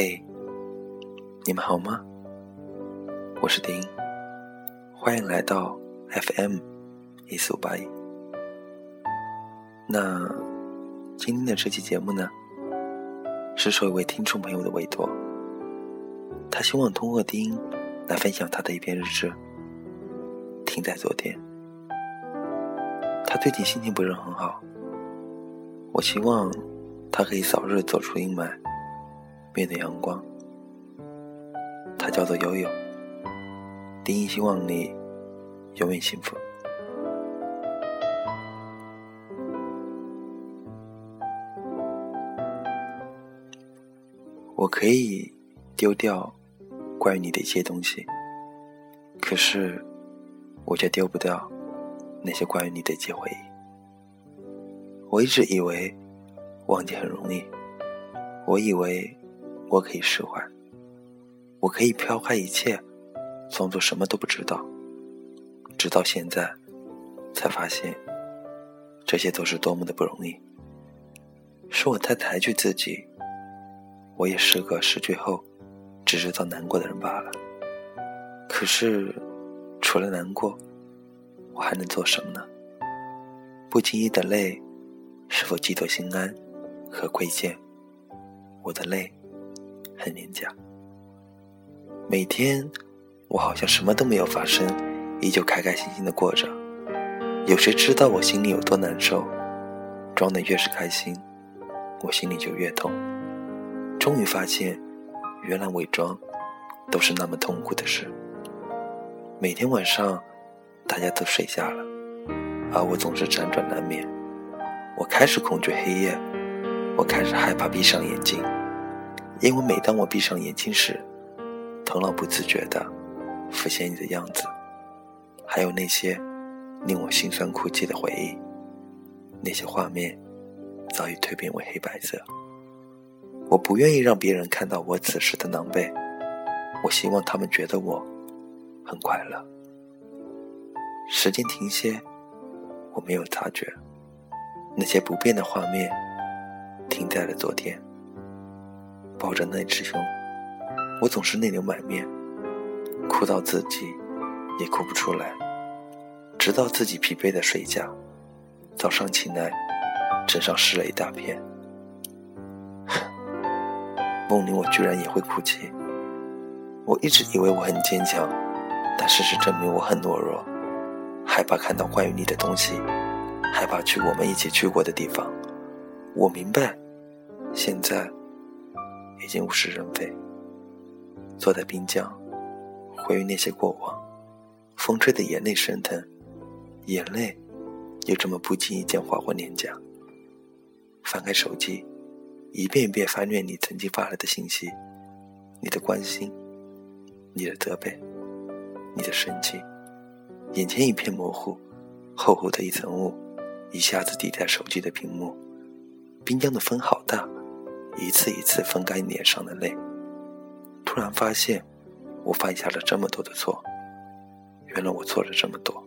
嘿，你们好吗？我是丁，欢迎来到 FM 一四五八一。那今天的这期节目呢，是受一位听众朋友的委托，他希望通过丁来分享他的一篇日志。停在昨天，他最近心情不是很好，我希望他可以早日走出阴霾。面的阳光，他叫做悠悠。丁一希望你永远幸福。我可以丢掉关于你的一些东西，可是我却丢不掉那些关于你的一些回忆。我一直以为忘记很容易，我以为。我可以释怀，我可以抛开一切，装作什么都不知道。直到现在，才发现这些都是多么的不容易。是我太抬举自己，我也是个失去后只知道难过的人罢了。可是，除了难过，我还能做什么呢？不经意的泪，是否寄托心安和亏欠？我的泪。很廉价。每天，我好像什么都没有发生，依旧开开心心的过着。有谁知道我心里有多难受？装的越是开心，我心里就越痛。终于发现，原来伪装都是那么痛苦的事。每天晚上，大家都睡下了，而我总是辗转难眠。我开始恐惧黑夜，我开始害怕闭上眼睛。因为每当我闭上眼睛时，头脑不自觉地浮现你的样子，还有那些令我心酸哭泣的回忆。那些画面早已蜕变为黑白色。我不愿意让别人看到我此时的狼狈，我希望他们觉得我很快乐。时间停歇，我没有察觉，那些不变的画面停在了昨天。抱着那只熊，我总是泪流满面，哭到自己也哭不出来，直到自己疲惫的睡觉，早上起来，枕上湿了一大片。梦里我居然也会哭泣。我一直以为我很坚强，但事实证明我很懦弱，害怕看到关于你的东西，害怕去我们一起去过的地方。我明白，现在。已经物是人非。坐在滨江，回忆那些过往，风吹的眼泪生疼，眼泪就这么不经意间划过脸颊。翻开手机，一遍一遍翻阅你曾经发来的信息，你的关心，你的责备，你的生气，眼前一片模糊，厚厚的一层雾一下子抵在手机的屏幕。滨江的风好大。一次一次分干脸上的泪，突然发现我犯下了这么多的错。原来我错了这么多，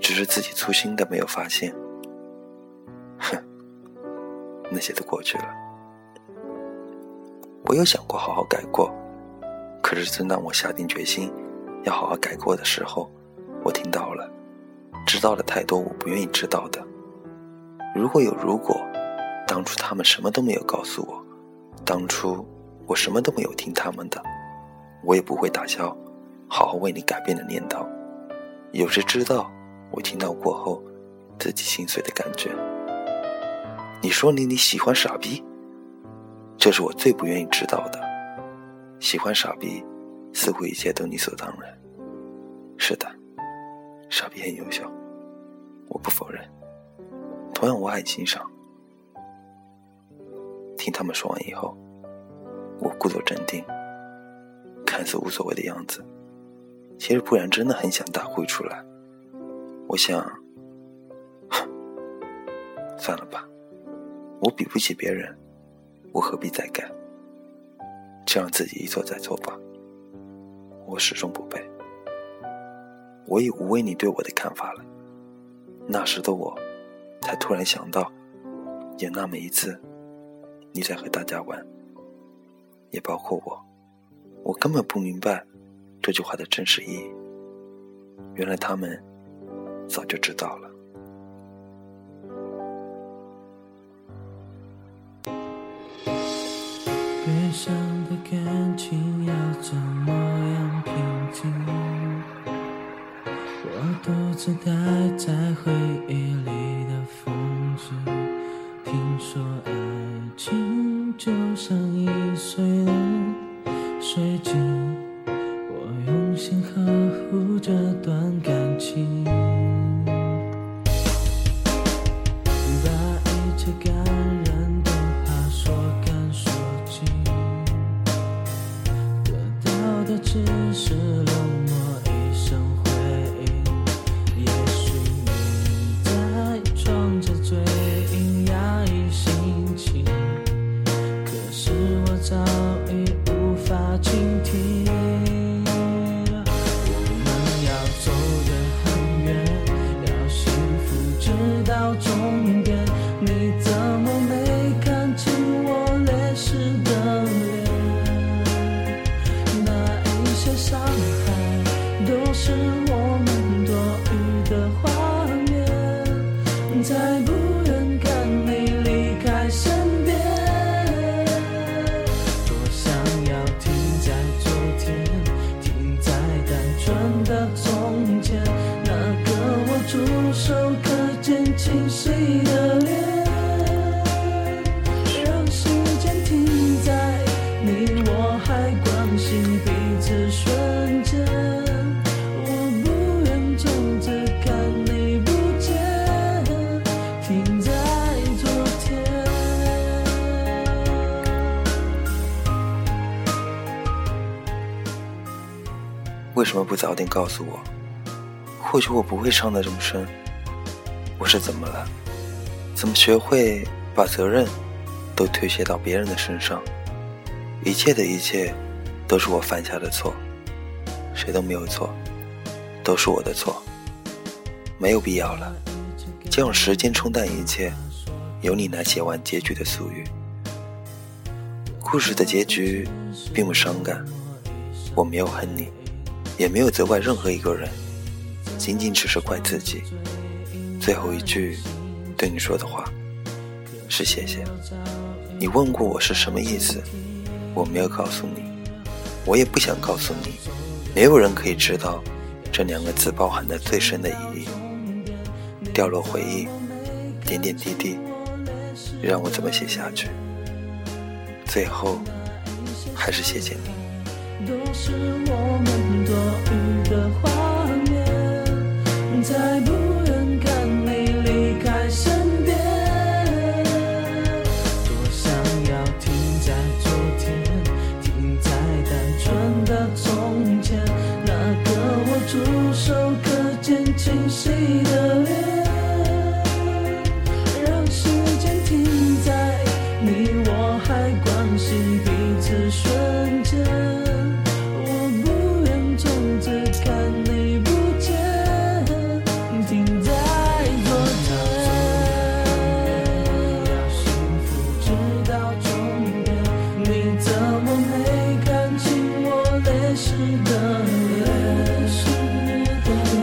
只是自己粗心的没有发现。哼，那些都过去了。我有想过好好改过，可是正当我下定决心要好好改过的时候，我听到了，知道了太多我不愿意知道的。如果有如果。当初他们什么都没有告诉我，当初我什么都没有听他们的，我也不会打消好好为你改变的念头。有谁知道我听到过后自己心碎的感觉？你说你你喜欢傻逼，这是我最不愿意知道的。喜欢傻逼，似乎一切都理所当然。是的，傻逼很优秀，我不否认。同样，我很欣赏。听他们说完以后，我故作镇定，看似无所谓的样子，其实不然真的很想大哭出来。我想，算了吧，我比不起别人，我何必再改？就让自己一错再错吧。我始终不背，我已无为你对我的看法了。那时的我，才突然想到，有那么一次。你在和大家玩，也包括我。我根本不明白这句话的真实意义。原来他们早就知道了。悲伤的感情要怎么样平静？我独自待在回忆里什么不早点告诉我？或许我不会伤得这么深。我是怎么了？怎么学会把责任都推卸到别人的身上？一切的一切都是我犯下的错，谁都没有错，都是我的错。没有必要了，就让时间冲淡一切，由你来写完结局的俗语。故事的结局并不伤感，我没有恨你。也没有责怪任何一个人，仅仅只是怪自己。最后一句对你说的话是谢谢。你问过我是什么意思，我没有告诉你，我也不想告诉你。没有人可以知道这两个字包含的最深的意义。掉落回忆，点点滴滴，让我怎么写下去？最后，还是谢谢你。都是我们多余的画面，再不怎么没看清我泪湿的脸？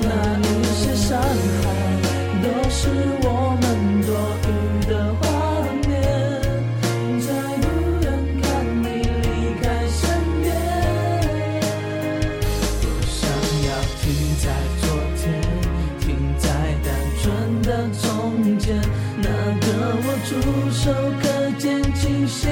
那一些伤害都是我们多余的画面，再不愿看你离开身边。多想要停在昨天，停在单纯的从前，那个我触手可见清晰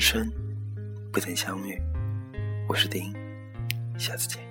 生不曾相遇，我是丁，下次见。